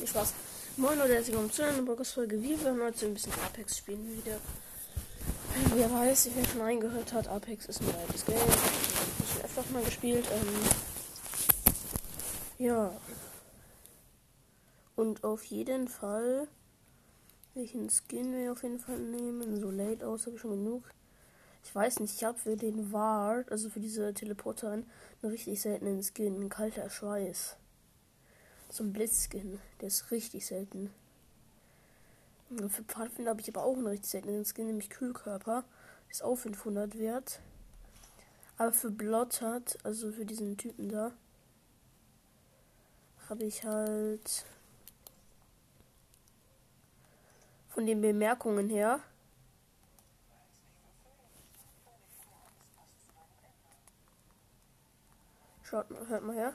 Nee, Spaß. Moin Leute, herzlich willkommen zu einer Podcast-Folge. Wir werden heute ein bisschen Apex spielen wieder. Wer weiß, wer schon eingehört hat, Apex ist ein altes Game. Ich habe öfters mal gespielt. Ähm, ja. Und auf jeden Fall, welchen Skin wir auf jeden Fall nehmen. So late aus, habe ich schon genug. Ich weiß nicht, ich habe für den Ward, also für diese Teleporter, einen richtig seltenen Skin. Ein kalter Schweiß. So ein Blitzskin. Der ist richtig selten. Für Pfadfinder habe ich aber auch einen richtig seltenen Skin, nämlich Kühlkörper. Ist auch 500 wert. Aber für Blottert, also für diesen Typen da, habe ich halt von den Bemerkungen her. Schaut mal, hört mal her.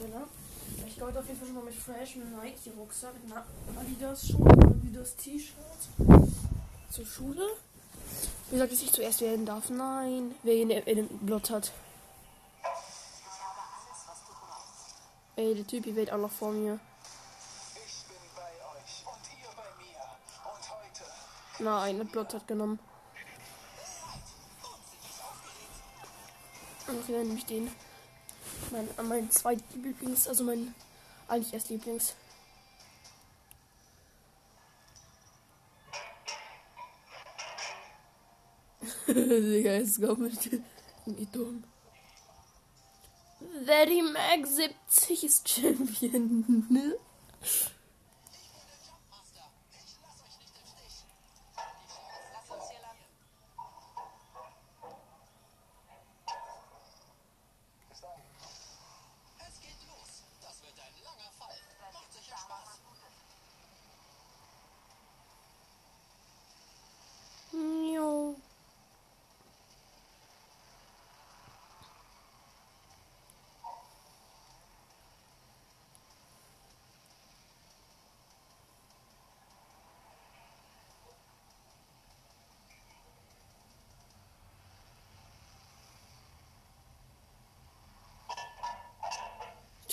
Genau. Ich gehe heute auf jeden Fall schon mal mit Fresh, mit Nike Rucksack, Adidas Schuhe, Adidas T-Shirt zur Schule. Wie gesagt, dass ich zuerst wählen darf. Nein. Wer ihn in Blot hat. Ey, der Typ wählt auch noch vor mir. Nein, der Blot hat genommen. Und wir nämlich den. Mein, mein zweitlieblings, also mein eigentlich erst Lieblings. Digga, ist kommt wie dumm. Very Max 70 ist Champion.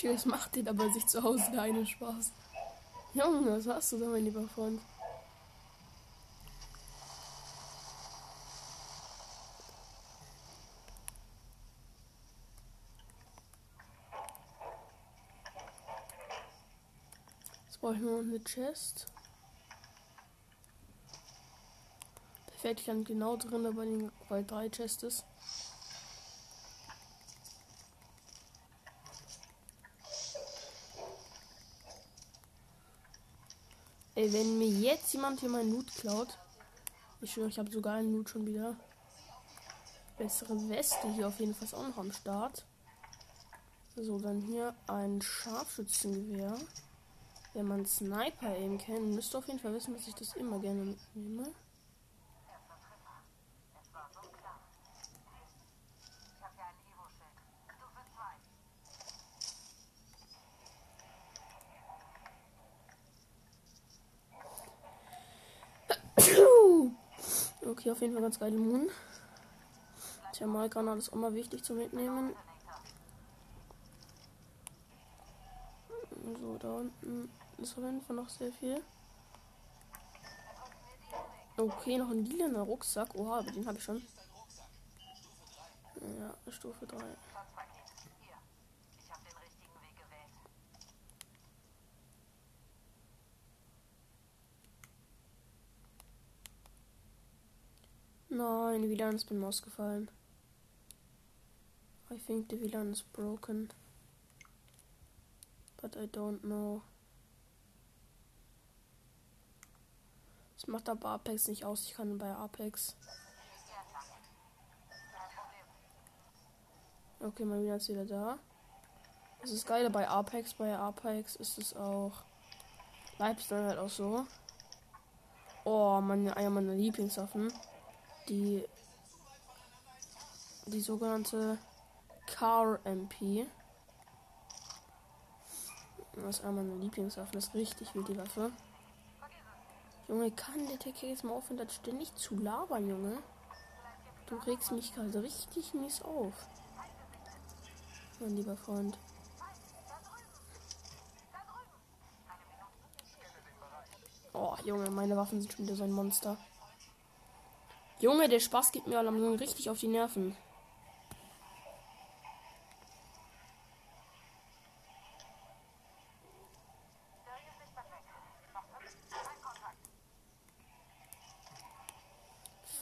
Das macht den aber sich zu Hause keinen Spaß. Junge, was hast du da, mein lieber Freund? Jetzt brauche ich nur noch eine Chest. Perfekt, ich kann genau drin, aber weil drei Chests Ey, wenn mir jetzt jemand hier mein Loot klaut. Ich schwöre, ich habe sogar einen Loot schon wieder. Bessere Weste hier auf jeden Fall auch noch am Start. So, dann hier ein Scharfschützengewehr. Wenn man Sniper eben kennt, müsste auf jeden Fall wissen, dass ich das immer gerne mitnehme. Okay, auf jeden Fall ganz geile Moon. Thermalgranat ist auch mal wichtig zu mitnehmen. So, da unten ist auf jeden Fall noch sehr viel. Okay, noch ein lilaner Rucksack. Oha, aber den habe ich schon. Ja, Stufe 3. Nein, WLAN ist beim ausgefallen. I think the WLAN is broken. But I don't know. Das macht aber Apex nicht aus. Ich kann bei Apex. Okay, mal wieder ist wieder da. Das ist geil bei Apex. Bei Apex ist es auch. Lifestyle halt auch so. Oh, meine, einer meiner Lieblingswaffen. Die. Die sogenannte Car MP. Das ist einer meiner Lieblingswaffen. Das ist richtig wild, die Waffe. Junge, kann der Tech jetzt mal aufhören, das ständig zu labern, Junge? Du regst mich gerade richtig mies auf. Mein lieber Freund. Oh, Junge, meine Waffen sind schon wieder so ein Monster. Junge, der Spaß geht mir langsam richtig auf die Nerven.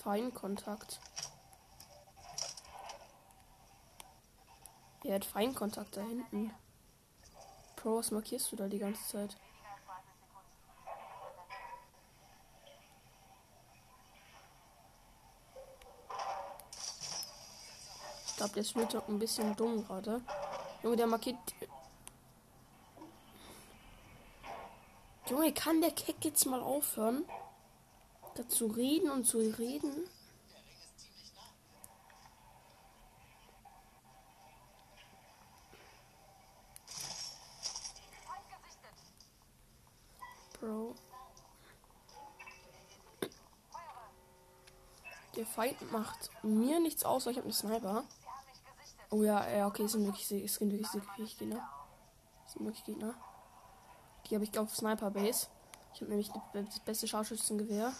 Feinkontakt. Er hat Feinkontakt da hinten. Pro, was markierst du da die ganze Zeit? Glaube, der spielt doch ein bisschen dumm gerade. Junge, der markiert. Junge, kann der Keck jetzt mal aufhören? Dazu reden und zu reden? Bro. Der Feind macht mir nichts aus, weil ich habe einen Sniper. Oh ja, ja, okay, es sind wirklich, es sind wirklich, wirklich Gegner. Es sind wirklich Gegner. Die habe ich auf Sniper Base. Ich habe nämlich das beste Scharfschützengewehr,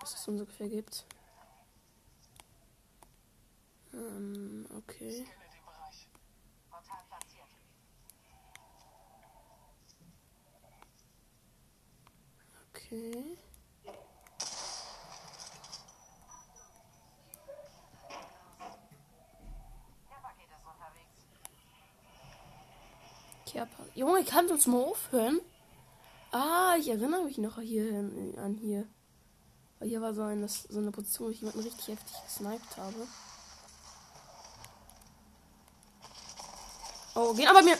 was es ungefähr gibt. Ähm, okay. Okay. Kerper. Junge, kannst du uns mal aufhören? Ah, ich erinnere mich noch hier an hier. Hier war so eine, so eine Position, wo ich jemanden richtig heftig gesniped habe. Oh, gehen aber mir.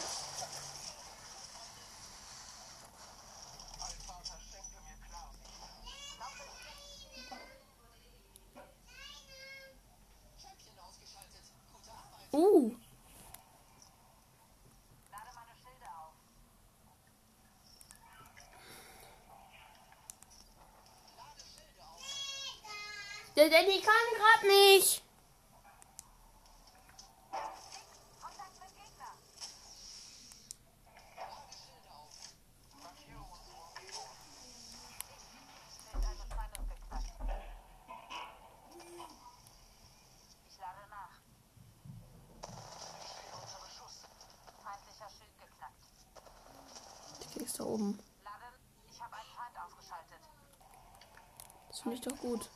Uh. Der Daddy kann gerade nicht. Ich lade nach. Unsere Beschuss. Feindlicher Schild geknackt. Der ist da oben. Laden, ich habe einen Feind ausgeschaltet. Das finde ich doch gut.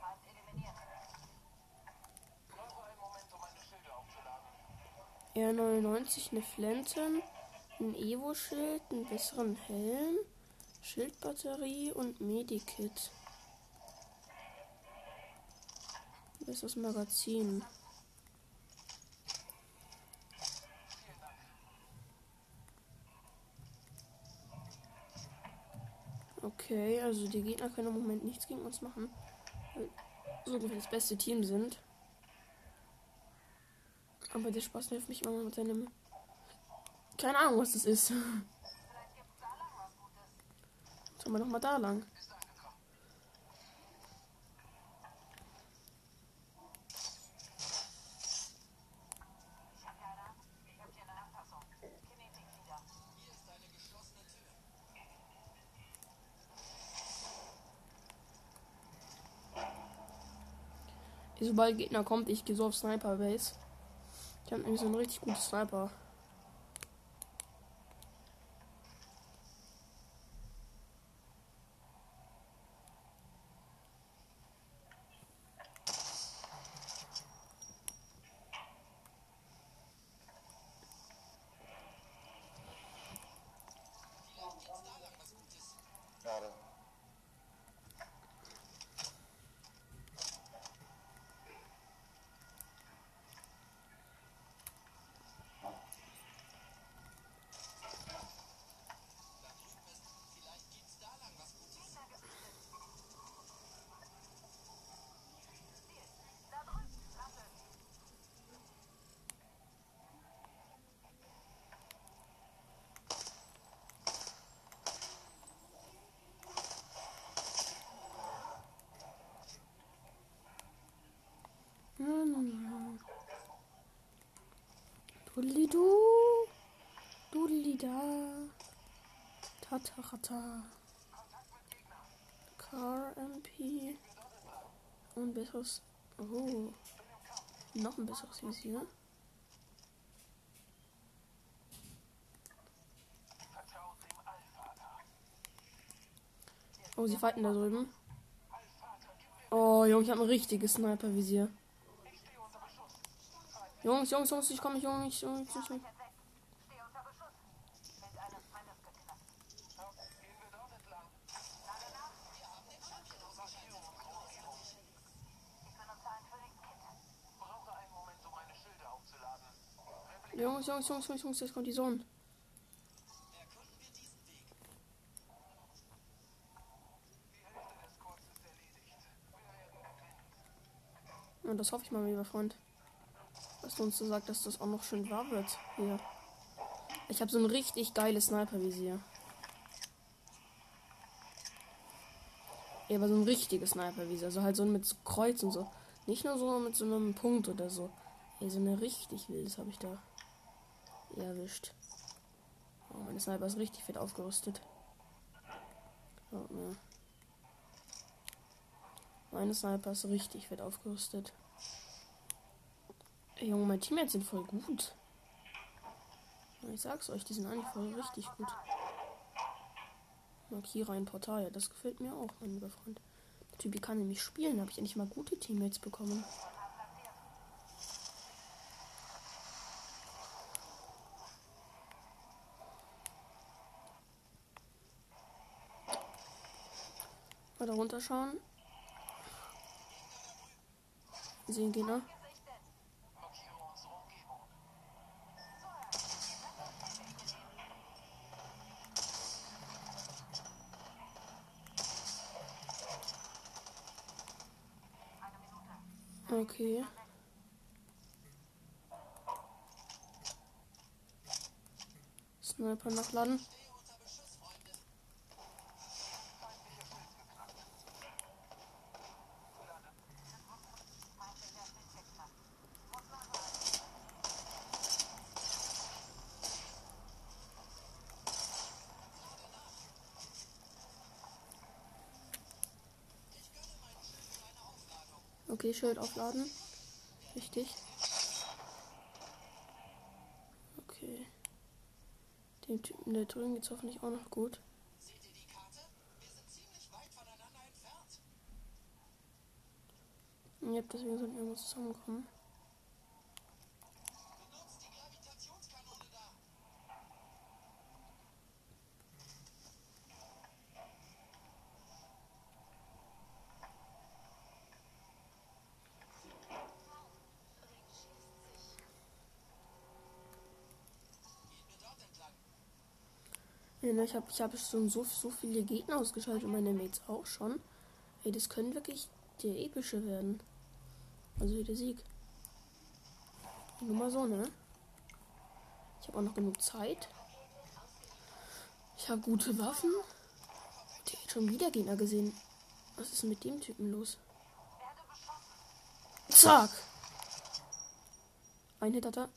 Feind eliminiert. R99, eine Flinte, ein Evo-Schild, einen besseren Helm, Schildbatterie und Medikit. Das Magazin. Okay, also die Gegner können im Moment nichts gegen uns machen. So ungefähr das beste Team sind. Aber der Spaß nervt mich immer mit seinem. Keine Ahnung, was das ist. Sollen wir noch mal da lang? Sobald Gegner kommt, ich gehe so auf Sniper Base. Die haben irgendwie so einen richtig guten Sniper. Got. Dudeli du. Dudeli da. Tatarata. Car MP. Und besseres. Oh. Noch ein besseres Visier. Oh, sie fighten da drüben. Oh, Junge, ich habe ein richtiges Sniper-Visier. Jungs, Jungs, Jungs, ich komme nicht, Jungs, Jungs, Jungs. Jungs. Ich aufzuladen. Jungs, Jungs, Jungs, Jungs, Jungs, jetzt kommt die Sonne. Und das hoffe ich mal, lieber Freund. Dass du uns so sagt, dass das auch noch schön wahr wird. Hier. Ich habe so ein richtig geiles Sniper-Visier. Ja, aber so ein richtiges Sniper-Visier. Also halt so mit Kreuz und so. Nicht nur so mit so einem Punkt oder so. Ey, so eine richtig wildes habe ich da erwischt. Oh, meine Sniper ist richtig fett aufgerüstet. Mal. Meine Sniper ist richtig fett aufgerüstet. Junge, meine Teammates sind voll gut. Ich sag's euch, die sind eigentlich voll richtig gut. Markiere ein Portal, ja, das gefällt mir auch, mein lieber Freund. Der Typ kann nämlich spielen, habe ich endlich mal gute Teammates bekommen. Mal da runterschauen. Sehen Gegner. Markiere Okay. Sniper nachladen. Okay, Schild aufladen. Richtig. Okay. Dem Typen da drüben geht's hoffentlich auch noch gut. Seht ihr die Karte? Wir sind ziemlich weit voneinander entfernt. Ja, deswegen sollten wir irgendwo zusammenkommen. Benutzt die Gravitationskanone da. Gehen wir dort entlang. Ja, ne, ich habe ich hab schon so, so viele Gegner ausgeschaltet und meine Mates auch schon. Ey, das können wirklich der epische werden. Also der Sieg. Nur mal so, ne? Ich habe auch noch genug Zeit. Ich habe gute Waffen. Der hat schon wieder Gegner gesehen. Was ist mit dem Typen los? Zack! Ein Hit hat er.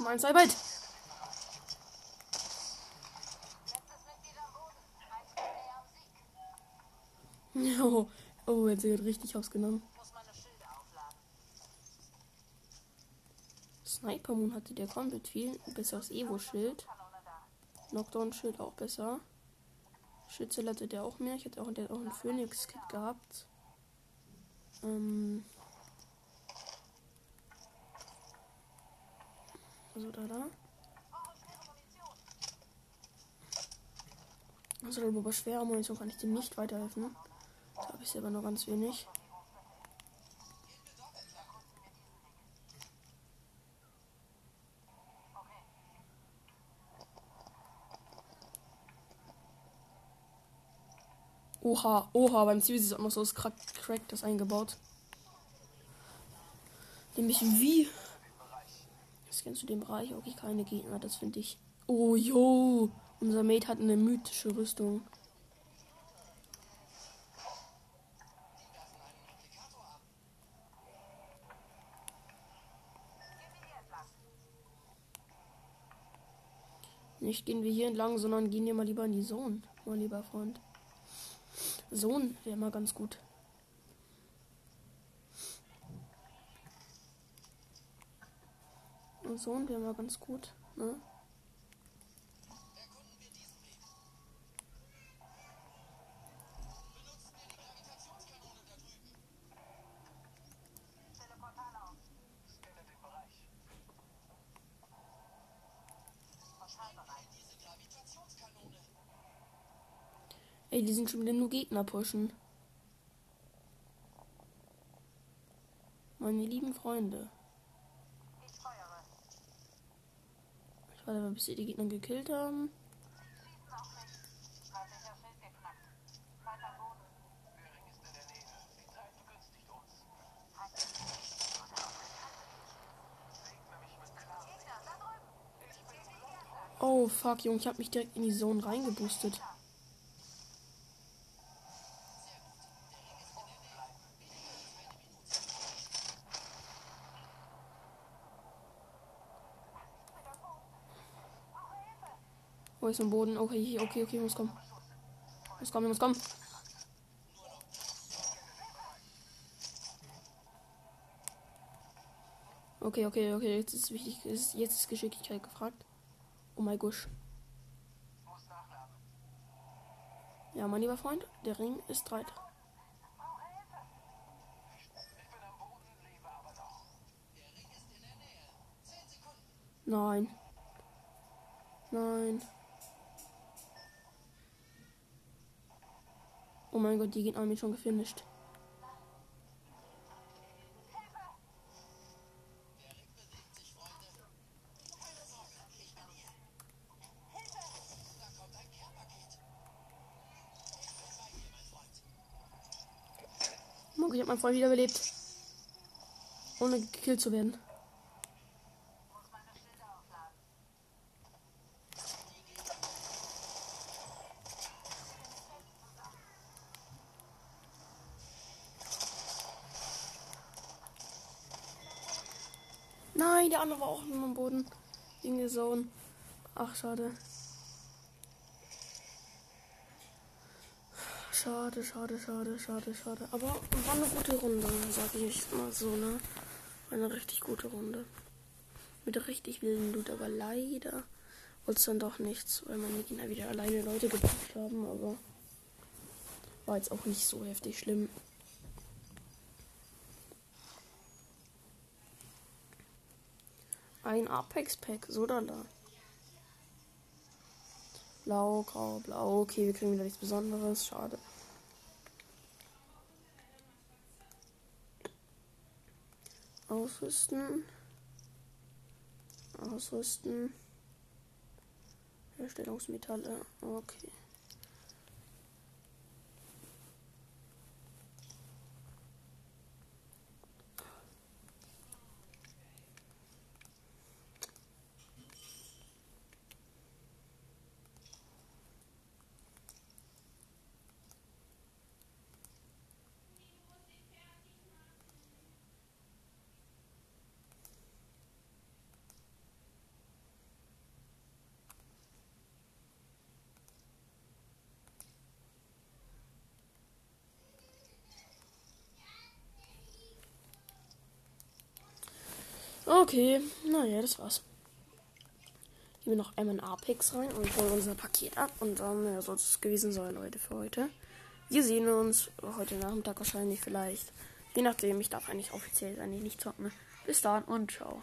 Mein am Sieg. Oh, oh, jetzt wird richtig ausgenommen. Sniper Moon hatte der komplett viel besseres Evo-Schild. Knockdown-Schild auch besser. Schützel hatte der auch mehr. Ich hatte auch, der auch ein Phoenix-Kit gehabt. Ähm. Also da, da. Also aber schwere Munition kann ich dem nicht weiterhelfen. Da habe ich selber noch ganz wenig. Oha, oha, beim Ziel ist auch noch so das Crack, Crack das eingebaut. Nämlich wie? Jetzt kennst du den Bereich. Okay, keine Gegner, das finde ich. Oh, jo! Unser Mate hat eine mythische Rüstung. Nicht gehen wir hier entlang, sondern gehen wir mal lieber in die Zone, mein lieber Freund. Zone wäre mal ganz gut. Den Bereich. Portal bereit. Diese Gravitationskanone. Ey, die sind schon wieder nur Gegner pushen. Meine lieben Freunde. Ich steuere. Ich warte mal, bis sie die Gegner gekillt haben. Oh, fuck, Junge, ich hab mich direkt in die Zone reingeboostet. Wo ist mein Boden? Okay, okay, okay, muss kommen. Muss kommen, muss kommen. Okay, okay, okay, jetzt ist wichtig, jetzt ist Geschicklichkeit gefragt. Oh mein Gott. Ja, mein lieber Freund, der Ring ist dreit. Ich bin am Boden, lebe aber noch. Der Ring ist in der Nähe. Zehn Sekunden. Nein. Nein. Oh mein Gott, die Gegner haben mich schon gefinisht. Ich bin hier. Hilfe! Da kommt ein Care-Paket. Ich bin bei dir, mein Freund. Monk, ich hab meinen Freund wiederbelebt. Ohne gekillt zu werden. Nein, der andere war auch nur am Boden. Wegen der Zone. Ach, schade. Schade, schade, schade, schade, schade. Aber war eine gute Runde, sag ich mal so, ne? Eine richtig gute Runde. Mit richtig wilden Loot, aber leider wurde es dann doch nichts, weil meine Gegner wieder alleine Leute gepackt haben, aber war jetzt auch nicht so heftig schlimm. Ein Apex-Pack, so da da. Blau, grau, blau. Okay, wir kriegen wieder nichts Besonderes. Schade. Ausrüsten. Ausrüsten. Herstellungsmetalle. Okay. Okay, naja, das war's. Gehen wir noch einmal in Apex rein und holen unser Paket ab. Und dann ja, soll es gewesen sein, Leute, für heute. Wir sehen uns heute Nachmittag wahrscheinlich vielleicht. Je nachdem, ich darf eigentlich offiziell eigentlich nicht zocken. Bis dann und ciao.